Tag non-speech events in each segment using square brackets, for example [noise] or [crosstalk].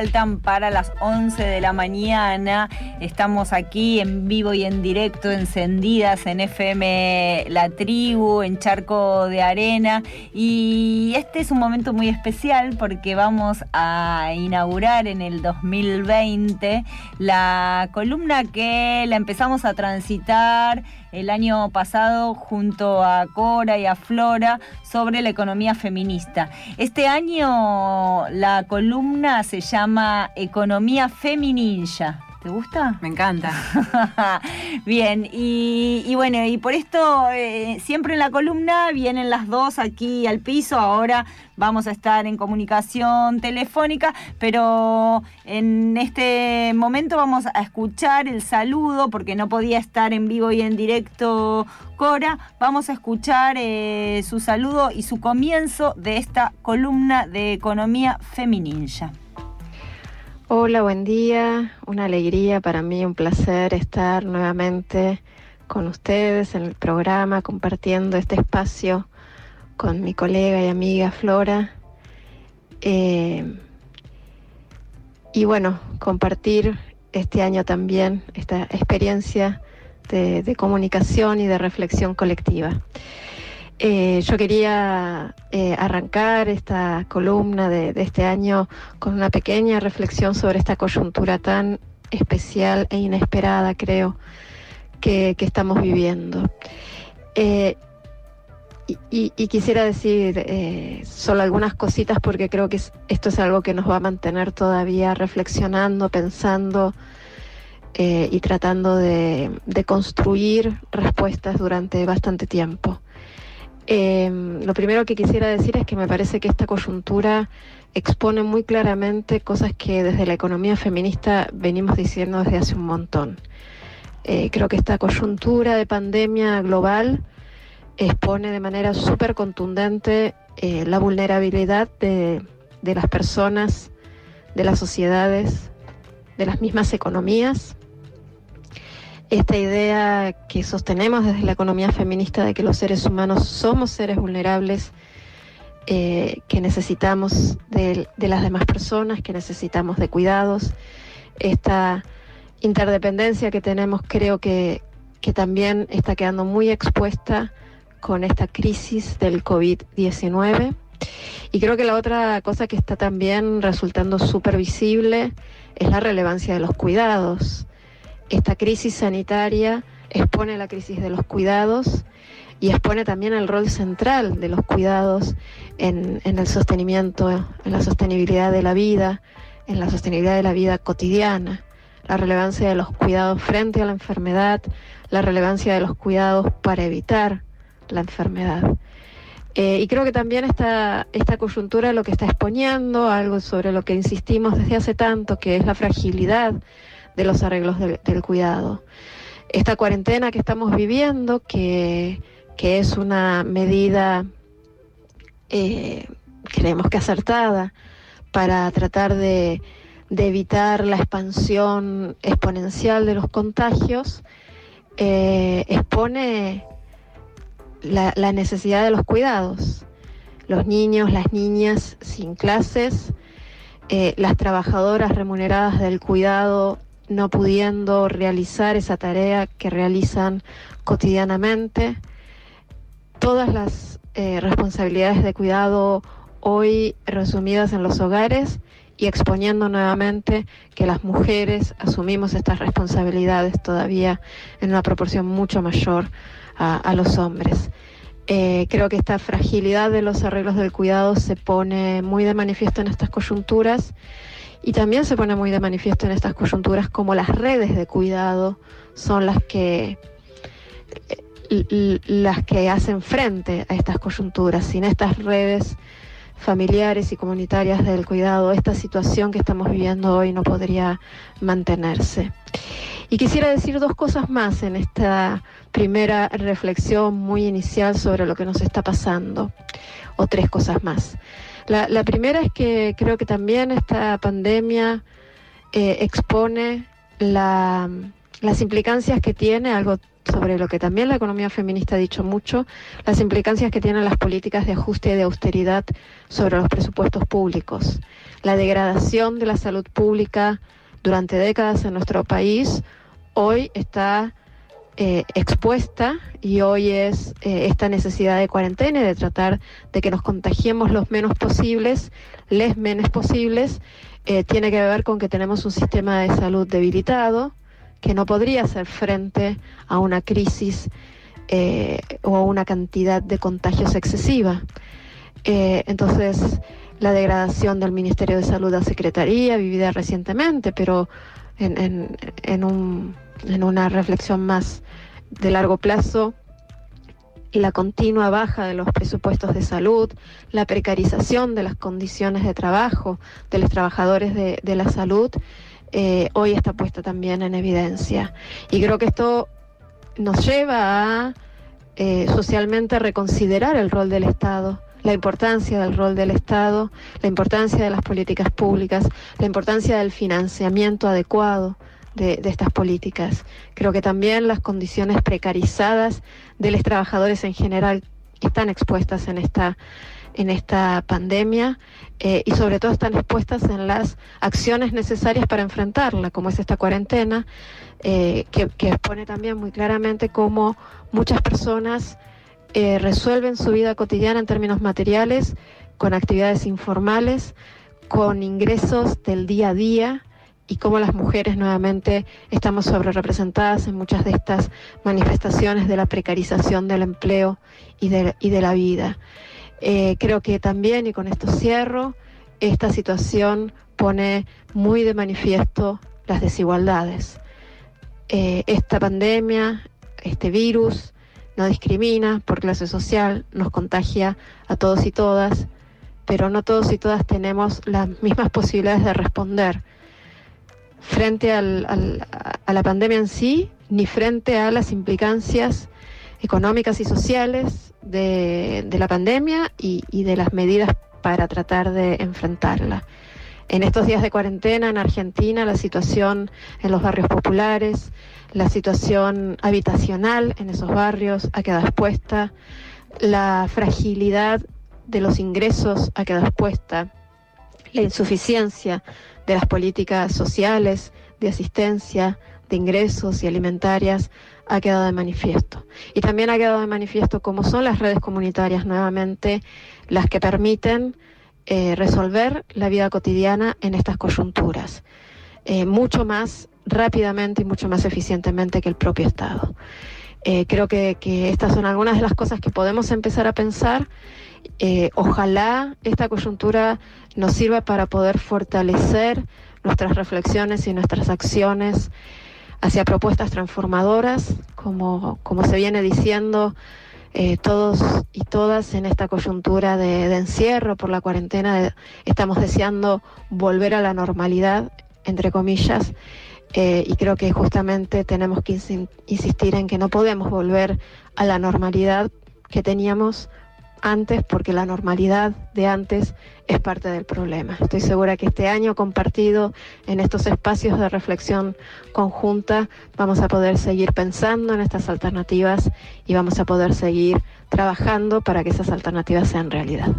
17 minutos faltan para las 11 de la mañana. Estamos aquí en vivo y en directo, encendidas en FM La Tribu, en Charco de Arena. Y este es un momento muy especial porque vamos a inaugurar en el 2020 la columna que la empezamos a transitar el año pasado junto a Cora y a Flora sobre la economía feminista. Este año la columna se llama Economía Femininja. ¿Te gusta? Me encanta. [laughs] Bien, y, bueno, y por esto eh, siempre en la columna vienen las dos aquí al piso, ahora vamos a estar en comunicación telefónica, pero en este momento vamos a escuchar el saludo, porque no podía estar en vivo y en directo Cora, vamos a escuchar eh, su saludo y su comienzo de esta columna de economía femininja. Hola, buen día. Una alegría para mí, un placer estar nuevamente con ustedes en el programa, compartiendo este espacio con mi colega y amiga Flora. Eh, y bueno, compartir este año también esta experiencia de comunicación y de reflexión colectiva. Eh, yo quería eh, arrancar esta columna de, este año con una pequeña reflexión sobre esta coyuntura tan especial e inesperada, creo, que, estamos viviendo. Eh, y, quisiera decir solo algunas cositas porque creo que esto es algo que nos va a mantener todavía reflexionando, pensando y tratando de construir respuestas durante bastante tiempo. Em, lo primero que quisiera decir es que me parece que esta coyuntura expone muy claramente cosas que desde la economía feminista venimos diciendo desde hace un montón. Eh, creo que esta coyuntura de pandemia global expone de manera súper contundente eh, la vulnerabilidad de las personas, de las sociedades, de las mismas economías esta idea que sostenemos desde la economía feminista de que los seres humanos somos seres vulnerables, eh, que necesitamos de, las demás personas, que necesitamos de cuidados. Esta interdependencia que tenemos creo que, que también está quedando muy expuesta con esta crisis del COVID-19. Y creo que la otra cosa que está también resultando súper visible es la relevancia de los cuidados esta crisis sanitaria expone la crisis de los cuidados y expone también el rol central de los cuidados en, el sostenimiento, en la sostenibilidad de la vida, en la sostenibilidad de la vida cotidiana, la relevancia de los cuidados frente a la enfermedad, la relevancia de los cuidados para evitar la enfermedad. Eh, y creo que también esta, esta coyuntura lo que está exponiendo, algo sobre lo que insistimos desde hace tanto, que es la fragilidad de los arreglos del cuidado. Esta cuarentena que estamos viviendo, que, es una medida, eh, creemos que acertada, para tratar de, evitar la expansión exponencial de los contagios, eh, expone la, la, necesidad de los cuidados. Los niños, las niñas sin clases, eh, las trabajadoras remuneradas del cuidado no pudiendo realizar esa tarea que realizan cotidianamente. Todas las eh, responsabilidades de cuidado hoy resumidas en los hogares y exponiendo nuevamente que las mujeres asumimos estas responsabilidades todavía en una proporción mucho mayor a, los hombres. Eh, creo que esta fragilidad de los arreglos del cuidado se pone muy de manifiesto en estas coyunturas y también se pone muy de manifiesto en estas coyunturas como las redes de cuidado son las que las que hacen frente a estas coyunturas. Sin estas redes familiares y comunitarias del cuidado, esta situación que estamos viviendo hoy no podría mantenerse. Y quisiera decir dos cosas más en esta primera reflexión muy inicial sobre lo que nos está pasando, o tres cosas más. La, primera es que creo que también esta pandemia eh, expone las implicancias que tiene algo sobre lo que también la economía feminista ha dicho mucho, las implicancias que tienen las políticas de ajuste y de austeridad sobre los presupuestos públicos. La degradación de la salud pública durante décadas en nuestro país hoy está eh, expuesta y hoy es eh, esta necesidad de cuarentena de tratar de que nos contagiemos los menos posibles, les menos posibles, eh, tiene que ver con que tenemos un sistema de salud debilitado que no podría hacer frente a una crisis o a una cantidad de contagios excesiva. entonces, la degradación del Ministerio de Salud a Secretaría, vivida recientemente, pero en, en una reflexión más de largo plazo, la continua baja de los presupuestos de salud, la precarización de las condiciones de trabajo de los trabajadores de, la salud, eh, hoy está puesta también en evidencia. Y creo que esto nos lleva a eh, socialmente reconsiderar el rol del Estado la importancia del rol del Estado, la importancia de las políticas públicas, la importancia del financiamiento adecuado de, estas políticas. Creo que también las condiciones precarizadas de los trabajadores en general están expuestas en esta en esta pandemia eh, y sobre todo están expuestas en las acciones necesarias para enfrentarla, como es esta cuarentena, eh, que, expone también muy claramente cómo muchas personas eh, resuelven su vida cotidiana en términos materiales con actividades informales, con ingresos del día a día y cómo las mujeres nuevamente estamos sobre representadas en muchas de estas manifestaciones de la precarización del empleo y de, la vida. Eh, creo que también, y con esto cierro, esta situación pone muy de manifiesto las desigualdades. Eh, esta pandemia, este virus, no discrimina por clase social, nos contagia a todos y todas, pero no todos y todas tenemos las mismas posibilidades de responder frente a la pandemia en sí, ni frente a las implicancias económicas y sociales de, la pandemia y, de las medidas para tratar de enfrentarla. En estos días de cuarentena en Argentina, la situación en los barrios populares, la situación habitacional en esos barrios ha quedado expuesta, la fragilidad de los ingresos ha quedado expuesta, la insuficiencia de las políticas sociales, de asistencia, de ingresos y alimentarias ha quedado de manifiesto. Y también ha quedado de manifiesto cómo son las redes comunitarias nuevamente las que permiten eh, resolver la vida cotidiana en estas coyunturas, eh, mucho más rápidamente y mucho más eficientemente que el propio Estado. Eh, creo que, que, estas son algunas de las cosas que podemos empezar a pensar. ojalá esta coyuntura nos sirva para poder fortalecer nuestras reflexiones y nuestras acciones hacia propuestas transformadoras, como, como se viene diciendo eh, todos y todas en esta coyuntura de, encierro por la cuarentena, estamos deseando volver a la normalidad, entre comillas, eh, y creo que justamente tenemos que insistir en que no podemos volver a la normalidad que teníamos antes porque la normalidad de antes es parte del problema. Estoy segura que este año compartido en estos espacios de reflexión conjunta vamos a poder seguir pensando en estas alternativas y vamos a poder seguir trabajando para que esas alternativas sean realidad.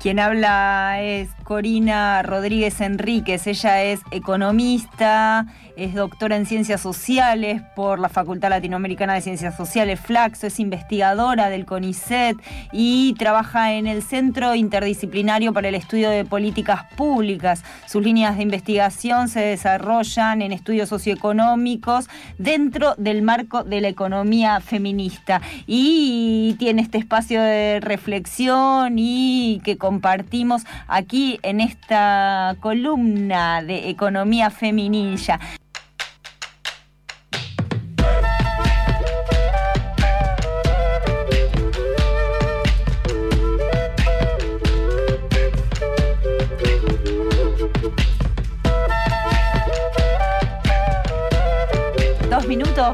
Quien habla es Corina Rodríguez Enríquez. Ella es economista, es doctora en ciencias sociales por la Facultad Latinoamericana de Ciencias Sociales, Flaxo, es investigadora del CONICET y trabaja en el Centro Interdisciplinario para el Estudio de Políticas Públicas. Sus líneas de investigación se desarrollan en estudios socioeconómicos dentro del marco de la economía feminista y tiene este espacio de reflexión y que compartimos aquí en esta columna de economía feminilla.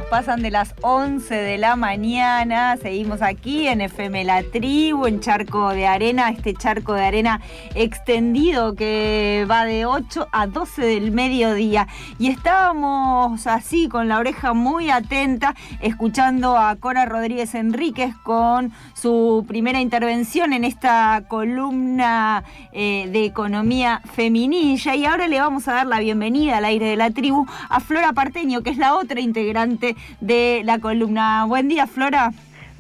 Pasan de las 11 de la mañana. Seguimos aquí en FM La Tribu, en Charco de Arena, este charco de arena extendido que va de 8 a 12 del mediodía. Y estábamos así con la oreja muy atenta, escuchando a Cora Rodríguez Enríquez con su primera intervención en esta columna eh, de economía feminilla. Y ahora le vamos a dar la bienvenida al aire de la tribu a Flora Parteño, que es la otra integrante de la columna. Buen día, Flora.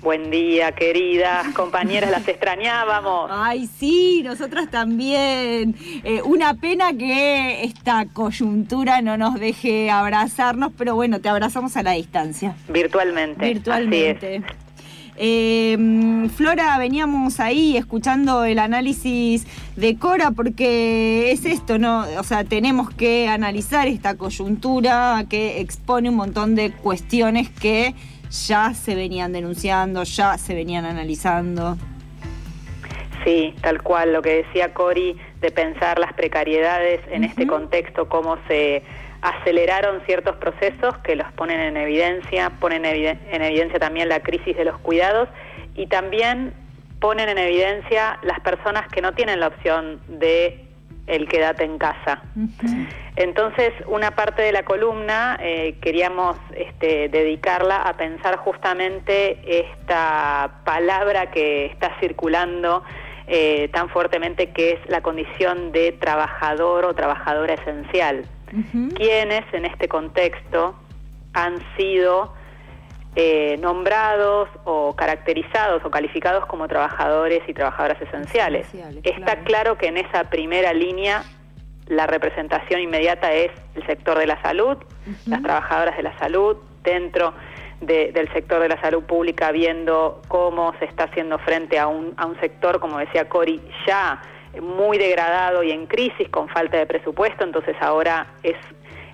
Buen día, queridas compañeras, las extrañábamos. [laughs] Ay, sí, nosotras también. Eh, una pena que esta coyuntura no nos deje abrazarnos, pero bueno, te abrazamos a la distancia. Virtualmente. Virtualmente. Eh, Flora, veníamos ahí escuchando el análisis de Cora porque es esto, ¿no? O sea, tenemos que analizar esta coyuntura que expone un montón de cuestiones que ya se venían denunciando, ya se venían analizando. Sí, tal cual, lo que decía Cori de pensar las precariedades en este contexto, cómo se aceleraron ciertos procesos que los ponen en evidencia, ponen en evidencia también la crisis de los cuidados y también ponen en evidencia las personas que no tienen la opción de el quédate en casa. Entonces, una parte de la columna eh, queríamos este, dedicarla a pensar justamente esta palabra que está circulando eh, tan fuertemente que es la condición de trabajador o trabajadora esencial quienes en este contexto han sido eh, nombrados o caracterizados o calificados como trabajadores y trabajadoras esenciales. Está claro. que en esa primera línea la representación inmediata es el sector de la salud, las trabajadoras de la salud, dentro del sector de la salud pública, viendo cómo se está haciendo frente a un, a un sector, como decía Cori, ya muy degradado y en crisis con falta de presupuesto, entonces ahora es,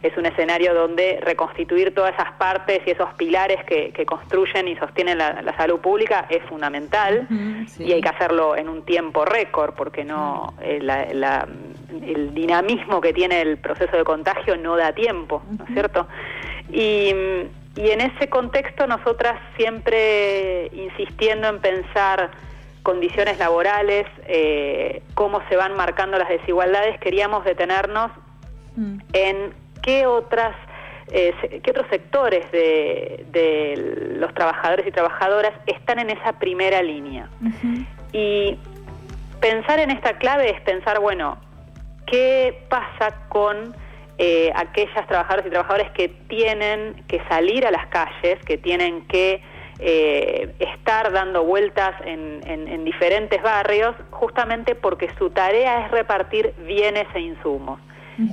es un escenario donde reconstituir todas esas partes y esos pilares que, construyen y sostienen la, salud pública es fundamental y hay que hacerlo en un tiempo récord porque no eh, el dinamismo que tiene el proceso de contagio no da tiempo, ¿no es cierto? Y, y en ese contexto nosotras siempre insistiendo en pensar condiciones laborales, eh, cómo se van marcando las desigualdades, queríamos detenernos mm. en qué otras eh, qué otros sectores de, los trabajadores y trabajadoras están en esa primera línea. Y pensar en esta clave es pensar, bueno, ¿qué pasa con eh, aquellas trabajadoras y trabajadores que tienen que salir a las calles, que tienen que eh, estar dando vueltas en, diferentes barrios, justamente porque su tarea es repartir bienes e insumos.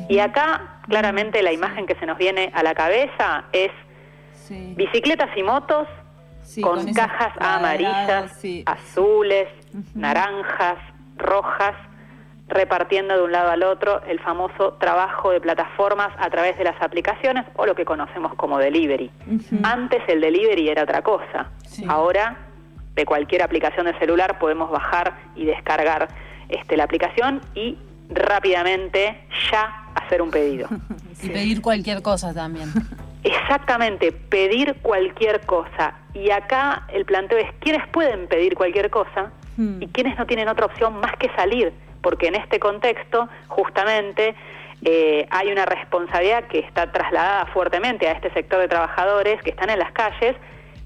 Y acá, claramente, la imagen que se nos viene a la cabeza es bicicletas y motos con, cajas amarillas, azules, naranjas, rojas, repartiendo de un lado al otro el famoso trabajo de plataformas a través de las aplicaciones o lo que conocemos como delivery. Antes el delivery era otra cosa. Ahora de cualquier aplicación de celular podemos bajar y descargar este, la aplicación y rápidamente ya hacer un pedido. [laughs] y pedir cualquier cosa también. [laughs] Exactamente, pedir cualquier cosa. Y acá el planteo es quiénes pueden pedir cualquier cosa hmm. y quiénes no tienen otra opción más que salir porque en este contexto justamente eh, hay una responsabilidad que está trasladada fuertemente a este sector de trabajadores que están en las calles,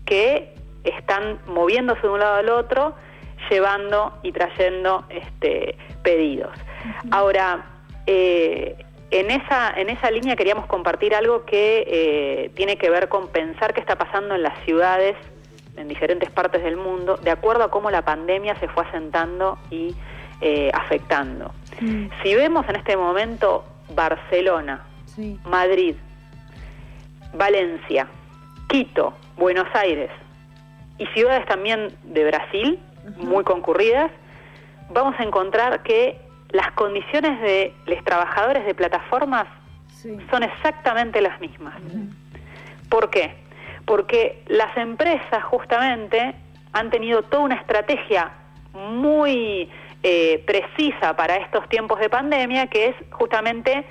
que están moviéndose de un lado al otro, llevando y trayendo este, pedidos. Ahora, eh, en, esa, en esa línea queríamos compartir algo que eh, tiene que ver con pensar qué está pasando en las ciudades en diferentes partes del mundo, de acuerdo a cómo la pandemia se fue asentando y eh, afectando. Mm. Si vemos en este momento Barcelona, Madrid, Valencia, Quito, Buenos Aires y ciudades también de Brasil, muy concurridas, vamos a encontrar que las condiciones de los trabajadores de plataformas son exactamente las mismas. ¿Por qué? Porque las empresas justamente han tenido toda una estrategia muy eh, precisa para estos tiempos de pandemia, que es justamente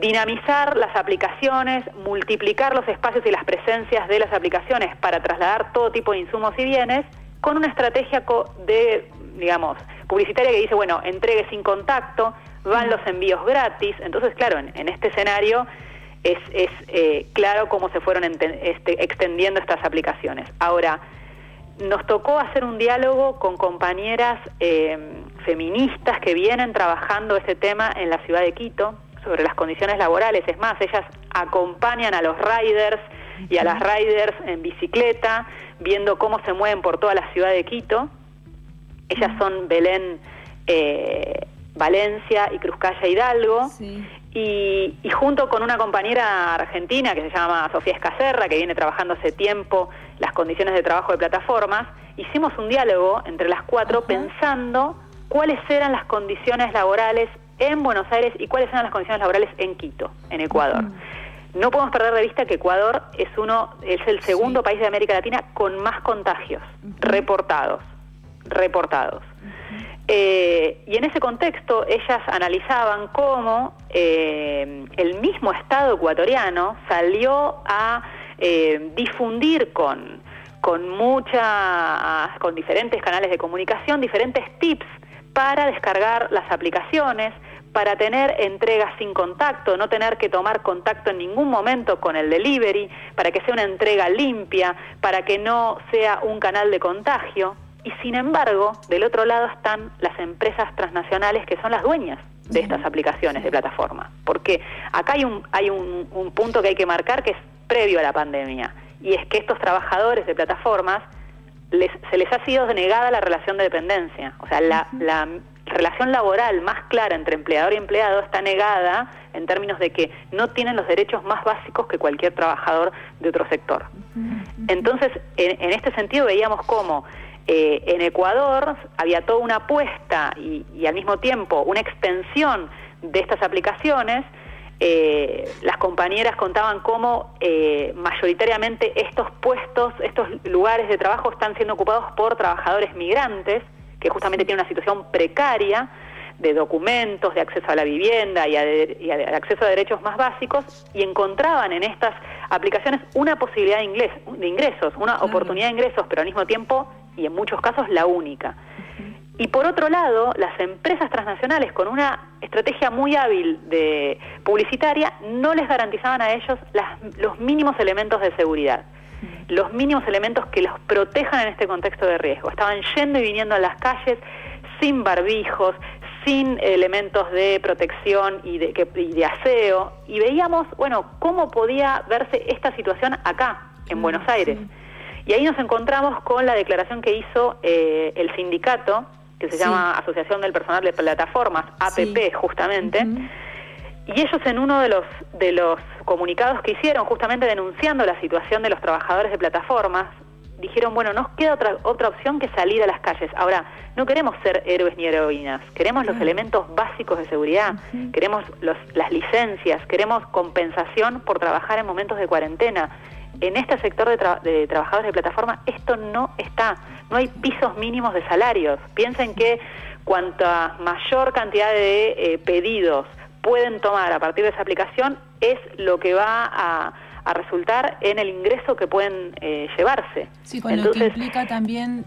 dinamizar las aplicaciones, multiplicar los espacios y las presencias de las aplicaciones para trasladar todo tipo de insumos y bienes, con una estrategia de, digamos, publicitaria que dice, bueno, entregue sin contacto, van los envíos gratis. Entonces, claro, en, este escenario es, eh, claro cómo se fueron este, extendiendo estas aplicaciones. Ahora, nos tocó hacer un diálogo con compañeras eh, feministas que vienen trabajando este tema en la ciudad de Quito sobre las condiciones laborales. Es más, ellas acompañan a los riders y a las riders en bicicleta, viendo cómo se mueven por toda la ciudad de Quito. Ellas son Belén eh, Valencia y Cruzcaya Hidalgo. Y, junto con una compañera argentina que se llama Sofía Escacerra, que viene trabajando hace tiempo las condiciones de trabajo de plataformas, hicimos un diálogo entre las cuatro pensando cuáles eran las condiciones laborales en Buenos Aires y cuáles eran las condiciones laborales en Quito, en Ecuador. No podemos perder de vista que Ecuador es uno, es el segundo país de América Latina con más contagios reportados, reportados. Eh, y en ese contexto ellas analizaban cómo eh, el mismo Estado ecuatoriano salió a eh, difundir con, con mucha, con diferentes canales de comunicación, diferentes tips para descargar las aplicaciones, para tener entregas sin contacto, no tener que tomar contacto en ningún momento con el delivery, para que sea una entrega limpia, para que no sea un canal de contagio. Y sin embargo, del otro lado están las empresas transnacionales que son las dueñas de estas aplicaciones de plataforma. Porque acá hay un, hay un, punto que hay que marcar que es previo a la pandemia. Y es que estos trabajadores de plataformas les, se les ha sido denegada la relación de dependencia. O sea, la, la relación laboral más clara entre empleador y empleado está negada en términos de que no tienen los derechos más básicos que cualquier trabajador de otro sector. Entonces, en, en este sentido veíamos cómo eh, en Ecuador había toda una apuesta y, al mismo tiempo una extensión de estas aplicaciones. Eh, las compañeras contaban cómo eh, mayoritariamente estos puestos, estos lugares de trabajo están siendo ocupados por trabajadores migrantes, que justamente tienen una situación precaria de documentos, de acceso a la vivienda y, de, acceso a derechos más básicos, y encontraban en estas aplicaciones una posibilidad de, de ingresos, una oportunidad de ingresos, pero al mismo tiempo y en muchos casos la única. Y por otro lado, las empresas transnacionales con una estrategia muy hábil de publicitaria no les garantizaban a ellos los mínimos elementos de seguridad, los mínimos elementos que los protejan en este contexto de riesgo. Estaban yendo y viniendo a las calles sin barbijos, sin elementos de protección y de, y de aseo, y veíamos, bueno, cómo podía verse esta situación acá, en Buenos Aires. Y ahí nos encontramos con la declaración que hizo eh, el sindicato, que se llama Asociación del Personal de Plataformas, APP justamente, y ellos en uno de los, de los comunicados que hicieron, justamente denunciando la situación de los trabajadores de plataformas, dijeron, bueno, nos queda otra, otra opción que salir a las calles. Ahora, no queremos ser héroes ni heroínas, queremos los elementos básicos de seguridad, queremos los, las licencias, queremos compensación por trabajar en momentos de cuarentena en este sector de, trabajadores de plataforma esto no está, no hay pisos mínimos de salarios. Piensen que cuanta mayor cantidad de eh, pedidos pueden tomar a partir de esa aplicación es lo que va a a resultar en el ingreso que pueden eh, llevarse. Sí, con lo que implica también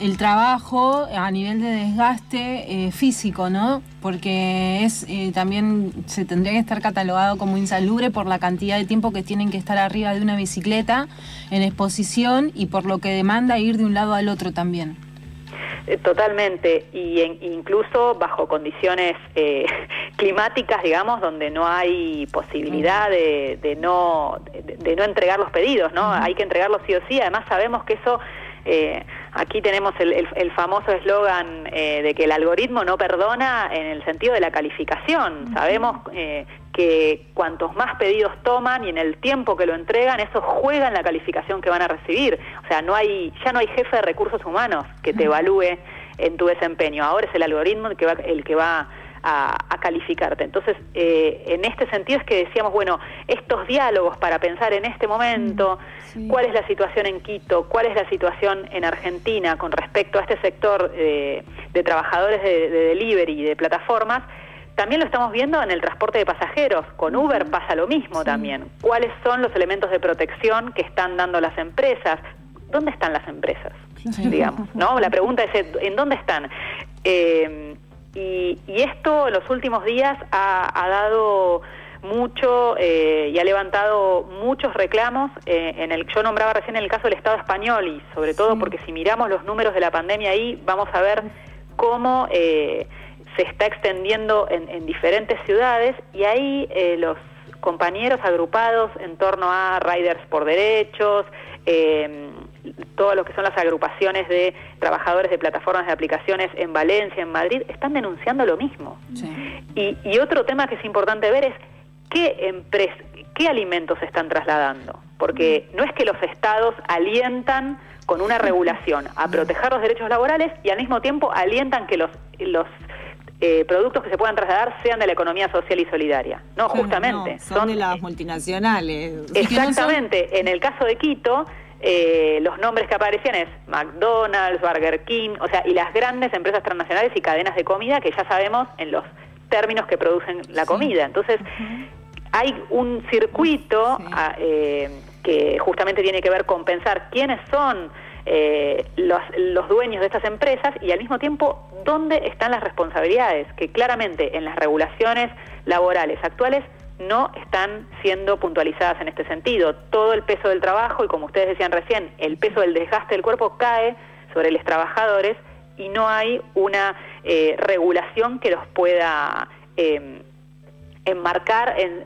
el trabajo a nivel de desgaste eh, físico, ¿no? Porque es eh, también se tendría que estar catalogado como insalubre por la cantidad de tiempo que tienen que estar arriba de una bicicleta en exposición y por lo que demanda ir de un lado al otro también. Eh, totalmente, y incluso bajo condiciones eh, [laughs] climáticas, digamos, donde no hay posibilidad de, no, de, no entregar los pedidos, ¿no? Hay que entregarlos sí o sí, además sabemos que eso... Eh, aquí tenemos el, famoso eslogan de que el algoritmo no perdona en el sentido de la calificación. Sabemos que cuantos más pedidos toman y en el tiempo que lo entregan, eso juega en la calificación que van a recibir. O sea, no hay, ya no hay jefe de recursos humanos que te evalúe en tu desempeño. Ahora es el algoritmo el que va, el que va a, calificarte. Entonces, eh, en este sentido es que decíamos, bueno, estos diálogos para pensar en este momento, mm, cuál es la situación en Quito, cuál es la situación en Argentina con respecto a este sector eh, de trabajadores de, de delivery y de plataformas, también lo estamos viendo en el transporte de pasajeros. Con Uber pasa lo mismo también. ¿Cuáles son los elementos de protección que están dando las empresas? ¿Dónde están las empresas? Digamos, ¿no? La pregunta es, ¿en dónde están? Eh, y, esto en los últimos días ha, dado mucho eh, y ha levantado muchos reclamos. Eh, en el yo nombraba recién el caso del Estado español y sobre todo porque si miramos los números de la pandemia ahí vamos a ver cómo eh, se está extendiendo en, diferentes ciudades y ahí los compañeros agrupados en torno a Riders por Derechos, eh, todo lo que son las agrupaciones de trabajadores de plataformas de aplicaciones en Valencia, en Madrid, están denunciando lo mismo. Y, otro tema que es importante ver es qué, qué alimentos se están trasladando. Porque mm. no es que los estados alientan con una regulación a [laughs] proteger los derechos laborales y al mismo tiempo alientan que los, los eh, productos que se puedan trasladar sean de la economía social y solidaria. No, justamente. son, de las multinacionales. Exactamente. En el caso de Quito, eh, los nombres que aparecían es McDonald's, Burger King, o sea, y las grandes empresas transnacionales y cadenas de comida que ya sabemos en los términos que producen la comida. Entonces, hay un circuito ah, eh, que justamente tiene que ver con pensar quiénes son eh, los, los, dueños de estas empresas y al mismo tiempo dónde están las responsabilidades, que claramente en las regulaciones laborales actuales no están siendo puntualizadas en este sentido. Todo el peso del trabajo y como ustedes decían recién, el peso del desgaste del cuerpo cae sobre los trabajadores y no hay una eh, regulación que los pueda em, enmarcar en,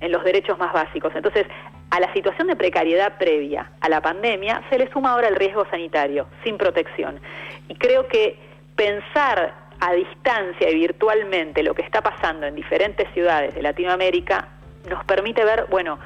en los derechos más básicos. Entonces, a la situación de precariedad previa a la pandemia se le suma ahora el riesgo sanitario, sin protección. Y creo que pensar a distancia y virtualmente lo que está pasando en diferentes ciudades de Latinoamérica nos permite ver, bueno,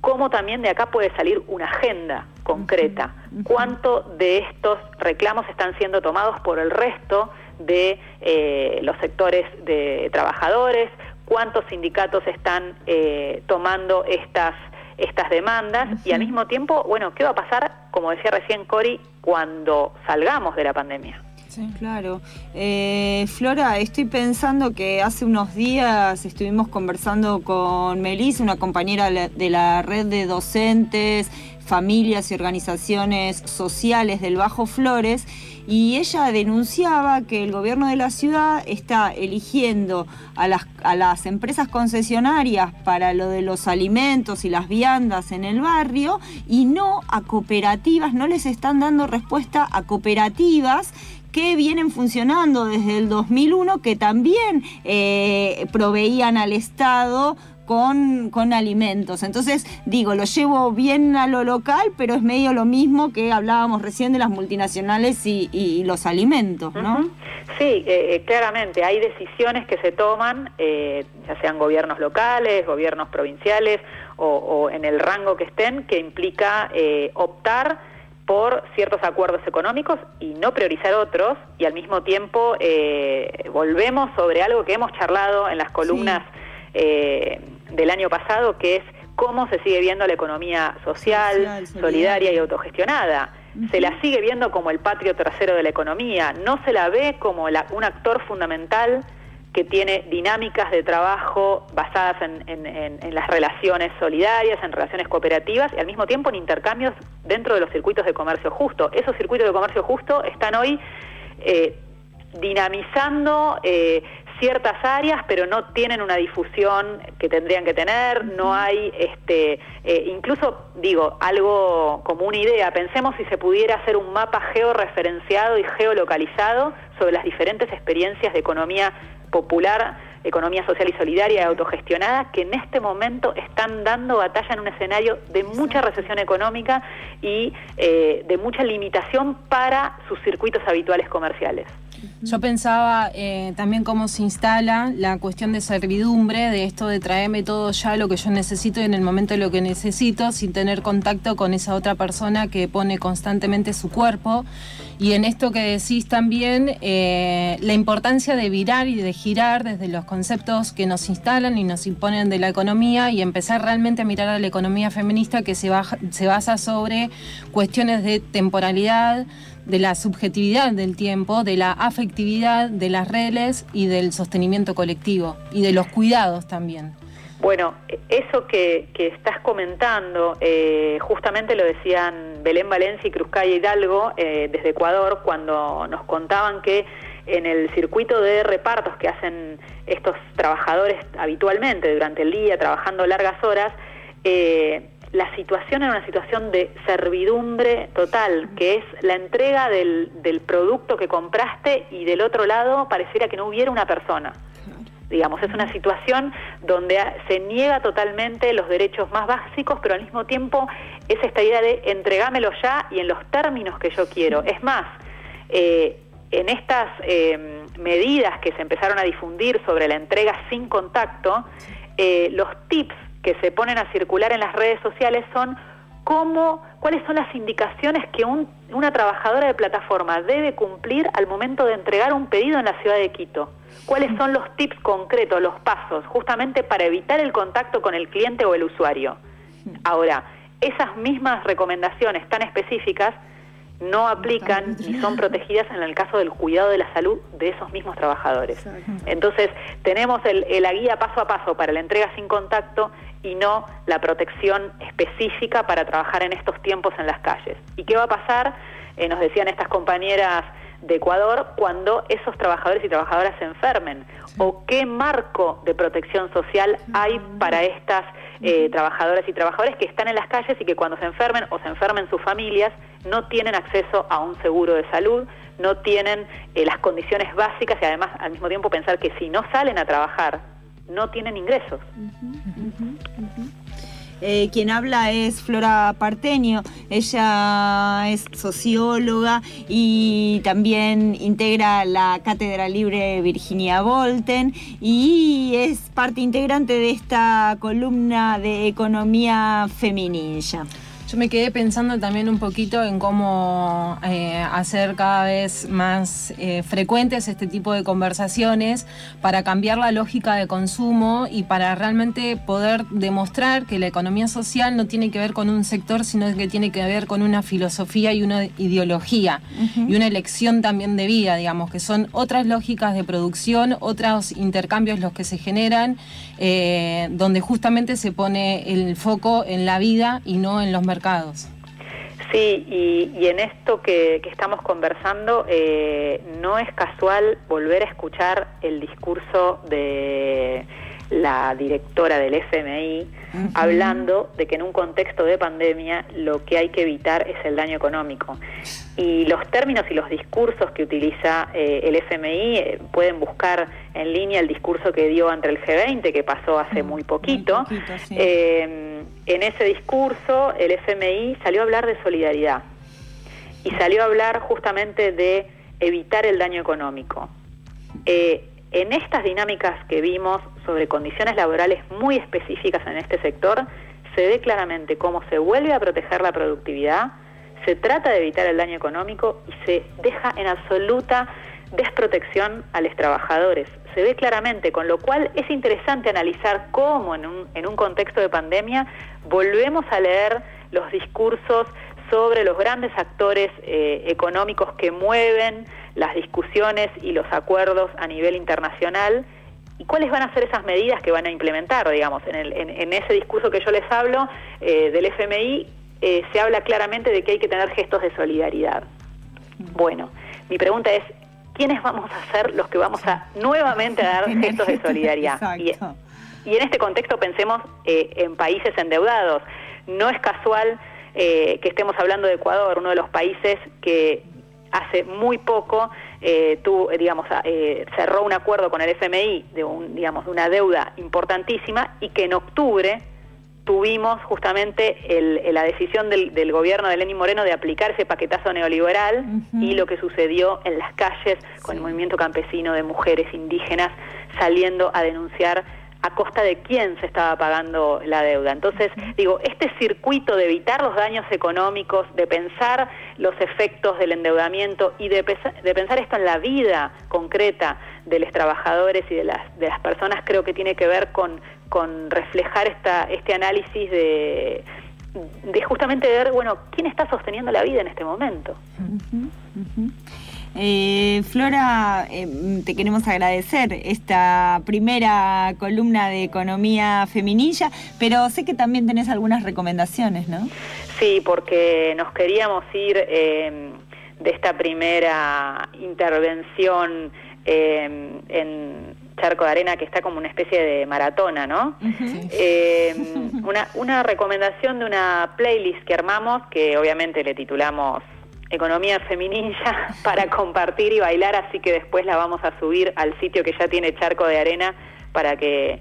cómo también de acá puede salir una agenda concreta, cuánto de estos reclamos están siendo tomados por el resto de eh, los sectores de trabajadores, cuántos sindicatos están eh, tomando estas estas demandas y al mismo tiempo, bueno, ¿qué va a pasar, como decía recién Cori, cuando salgamos de la pandemia? Sí, claro. Eh, Flora, estoy pensando que hace unos días estuvimos conversando con Melissa, una compañera de la red de docentes, familias y organizaciones sociales del Bajo Flores, y ella denunciaba que el gobierno de la ciudad está eligiendo a las, a las empresas concesionarias para lo de los alimentos y las viandas en el barrio y no a cooperativas, no les están dando respuesta a cooperativas que vienen funcionando desde el 2001, que también eh, proveían al Estado con, con, alimentos. Entonces, digo, lo llevo bien a lo local, pero es medio lo mismo que hablábamos recién de las multinacionales y, los alimentos, ¿no? Sí, eh, eh, claramente, hay decisiones que se toman, ya sean gobiernos locales, gobiernos provinciales o, o, en el rango que estén, que implica optar por ciertos acuerdos económicos y no priorizar otros, y al mismo tiempo eh, volvemos sobre algo que hemos charlado en las columnas eh, del año pasado, que es cómo se sigue viendo la economía social, solidaria. y autogestionada. Se la sigue viendo como el patrio tercero de la economía, no se la ve como un actor fundamental que tiene dinámicas de trabajo basadas en, las relaciones solidarias, en relaciones cooperativas y al mismo tiempo en intercambios dentro de los circuitos de comercio justo. Esos circuitos de comercio justo están hoy eh, dinamizando eh, ciertas áreas, pero no tienen una difusión que tendrían que tener, no hay, este, eh, incluso digo, algo como una idea, pensemos si se pudiera hacer un mapa georreferenciado y geolocalizado sobre las diferentes experiencias de economía popular, economía social y solidaria y autogestionada, que en este momento están dando batalla en un escenario de mucha recesión económica y eh, de mucha limitación para sus circuitos habituales comerciales. Yo pensaba eh, también cómo se instala la cuestión de servidumbre, de esto de traerme todo ya lo que yo necesito y en el momento lo que necesito, sin tener contacto con esa otra persona que pone constantemente su cuerpo. Y en esto que decís también, eh, la importancia de virar y de girar desde los conceptos que nos instalan y nos imponen de la economía y empezar realmente a mirar a la economía feminista que se, se basa sobre cuestiones de temporalidad, de la subjetividad del tiempo, de la afectividad, de las redes y del sostenimiento colectivo y de los cuidados también. Bueno, eso que, estás comentando, eh, justamente lo decían Belén Valencia y Cruzcaya Hidalgo eh, desde Ecuador cuando nos contaban que en el circuito de repartos que hacen estos trabajadores habitualmente durante el día, trabajando largas horas, eh, la situación era una situación de servidumbre total, que es la entrega del, del producto que compraste y del otro lado pareciera que no hubiera una persona digamos, es una situación donde se niega totalmente los derechos más básicos, pero al mismo tiempo es esta idea de entregámelo ya y en los términos que yo quiero. Es más, eh, en estas eh, medidas que se empezaron a difundir sobre la entrega sin contacto, eh, los tips que se ponen a circular en las redes sociales son cómo, cuáles son las indicaciones que una trabajadora de plataforma debe cumplir al momento de entregar un pedido en la ciudad de Quito. ¿Cuáles son los tips concretos, los pasos, justamente para evitar el contacto con el cliente o el usuario? Ahora, esas mismas recomendaciones tan específicas no aplican ni son protegidas en el caso del cuidado de la salud de esos mismos trabajadores. Entonces, tenemos la guía paso a paso para la entrega sin contacto y no la protección específica para trabajar en estos tiempos en las calles. ¿Y qué va a pasar? Eh, nos decían estas compañeras de Ecuador cuando esos trabajadores y trabajadoras se enfermen o qué marco de protección social hay para estas eh, trabajadoras y trabajadores que están en las calles y que cuando se enfermen o se enfermen sus familias no tienen acceso a un seguro de salud, no tienen eh, las condiciones básicas y además al mismo tiempo pensar que si no salen a trabajar no tienen ingresos. Eh, quien habla es Flora Partenio, ella es socióloga y también integra la Cátedra Libre Virginia Volten y es parte integrante de esta columna de economía feminilla. Yo me quedé pensando también un poquito en cómo eh, hacer cada vez más eh, frecuentes este tipo de conversaciones para cambiar la lógica de consumo y para realmente poder demostrar que la economía social no tiene que ver con un sector, sino que tiene que ver con una filosofía y una ideología y una elección también de vida, digamos, que son otras lógicas de producción, otros intercambios los que se generan, eh, donde justamente se pone el foco en la vida y no en los mercados Sí, y, en esto que, estamos conversando, eh, no es casual volver a escuchar el discurso de la directora del FMI hablando de que en un contexto de pandemia lo que hay que evitar es el daño económico. Y los términos y los discursos que utiliza eh, el FMI eh, pueden buscar en línea el discurso que dio ante el G20, que pasó hace muy poquito. Eh, en ese discurso el FMI salió a hablar de solidaridad y salió a hablar justamente de evitar el daño económico. en estas dinámicas que vimos sobre condiciones laborales muy específicas en este sector, se ve claramente cómo se vuelve a proteger la productividad, se trata de evitar el daño económico y se deja en absoluta desprotección a los trabajadores. Se ve claramente, con lo cual es interesante analizar cómo en un, en un contexto de pandemia volvemos a leer los discursos sobre los grandes actores eh, económicos que mueven las discusiones y los acuerdos a nivel internacional y cuáles van a ser esas medidas que van a implementar, digamos, en, el, en, ese discurso que yo les hablo eh, del FMI eh, se habla claramente de que hay que tener gestos de solidaridad. Bueno, mi pregunta es, ¿quiénes vamos a ser los que vamos a nuevamente dar [laughs] gestos de solidaridad? Y, y, en este contexto pensemos eh, en países endeudados. No es casual eh, que estemos hablando de Ecuador, uno de los países que hace muy poco eh, digamos, cerró un acuerdo con el FMI de un, digamos, de una deuda importantísima y que en octubre tuvimos justamente la decisión del, gobierno de Lenín Moreno de aplicar ese paquetazo neoliberal y lo que sucedió en las calles con el movimiento campesino de mujeres indígenas saliendo a denunciar a costa de quién se estaba pagando la deuda. Entonces, digo, este circuito de evitar los daños económicos, de pensar los efectos del endeudamiento y de, de pensar esto en la vida concreta de los trabajadores y de las, de las personas, creo que tiene que ver con, con reflejar esta, este análisis de, de justamente ver, bueno, quién está sosteniendo la vida en este momento. Eh, Flora, eh, te queremos agradecer esta primera columna de economía feminilla, pero sé que también tenés algunas recomendaciones, ¿no? Sí, porque nos queríamos ir eh, de esta primera intervención en Charco de Arena, que está como una especie de maratona, ¿no? [laughs] una, una recomendación de una playlist que armamos, que obviamente le titulamos Economía Feminilla [laughs] para compartir y bailar, así que después la vamos a subir al sitio que ya tiene Charco de Arena para que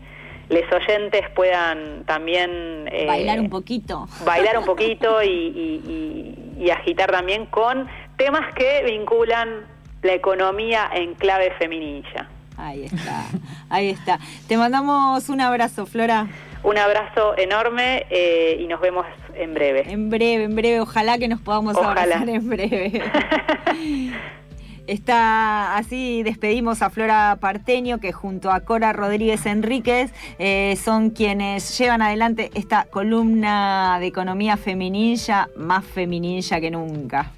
los oyentes puedan también... Eh, bailar un poquito. Bailar un [laughs] poquito y, agitar también con temas que vinculan la economía en clave feminilla. Ahí está, ahí está. Te mandamos un abrazo, Flora. Un abrazo enorme eh, y nos vemos en breve. En breve, en breve. Ojalá que nos podamos abrazar en breve. [laughs] Está así, despedimos a Flora Parteño, que junto a Cora Rodríguez Enríquez eh, son quienes llevan adelante esta columna de economía feminilla, más feminilla que nunca.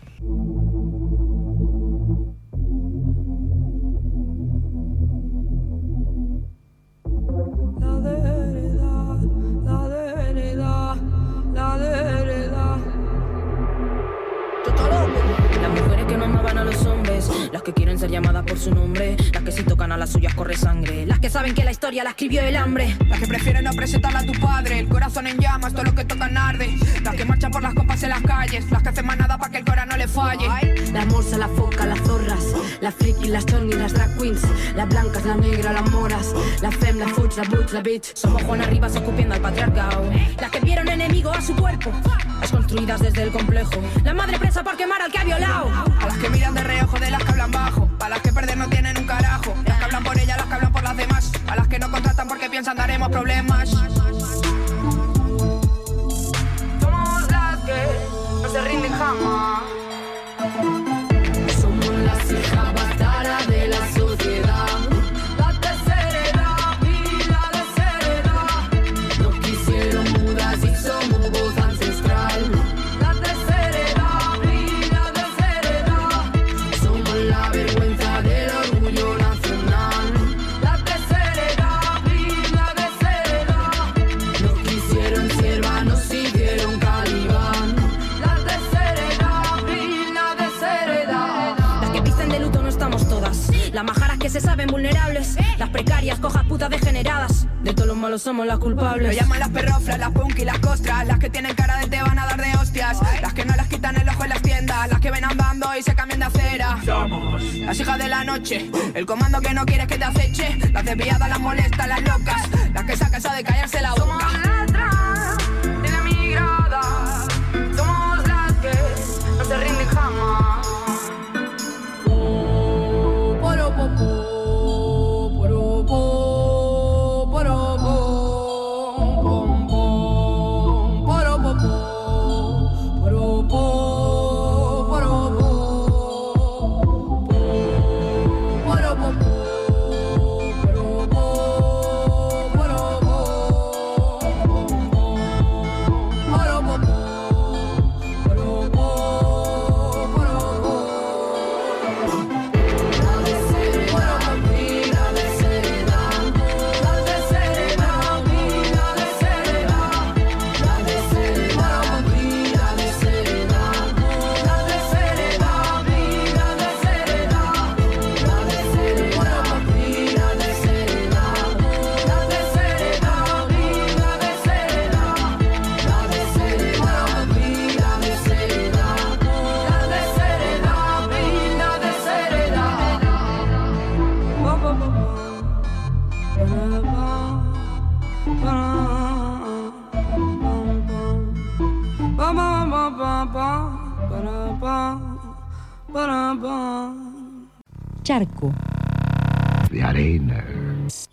Las que quieren ser llamadas por su nombre, las que si tocan a las suyas corre sangre, las que saben que la historia la escribió el hambre, las que prefieren no presentarla a tu padre, el corazón en llamas, todo lo que tocan arde, las que marchan por las copas en las calles, las que hacen más nada para que el corazón no le falle. La morsa, la foca, las zorras, las friki, las chongi, las drag queens, las blancas, la negra, las moras, la fem, la fuch, la butch, la bitch, somos Juan arriba escupiendo al patriarcado, las que vieron enemigo a su cuerpo, las construidas desde el complejo, la madre presa por quemar al que ha violado, a las que miran de reojo de las que hablan a las que perder no tienen un carajo, las que hablan por ellas, las que hablan por las demás, a las que no contratan porque piensan daremos problemas. Somos las que no se rinden jamás. se malos somos las culpables. Lo llaman las perroflas, las punk y las costras. Las que tienen cara de te van a dar de hostias. Las que no las quitan el ojo en las tiendas. Las que ven andando y se cambian de acera. Somos las hijas de la noche. El comando que no quieres que te aceche. Las desviadas, las molestas, las locas. Las que sacan eso de callarse la boca.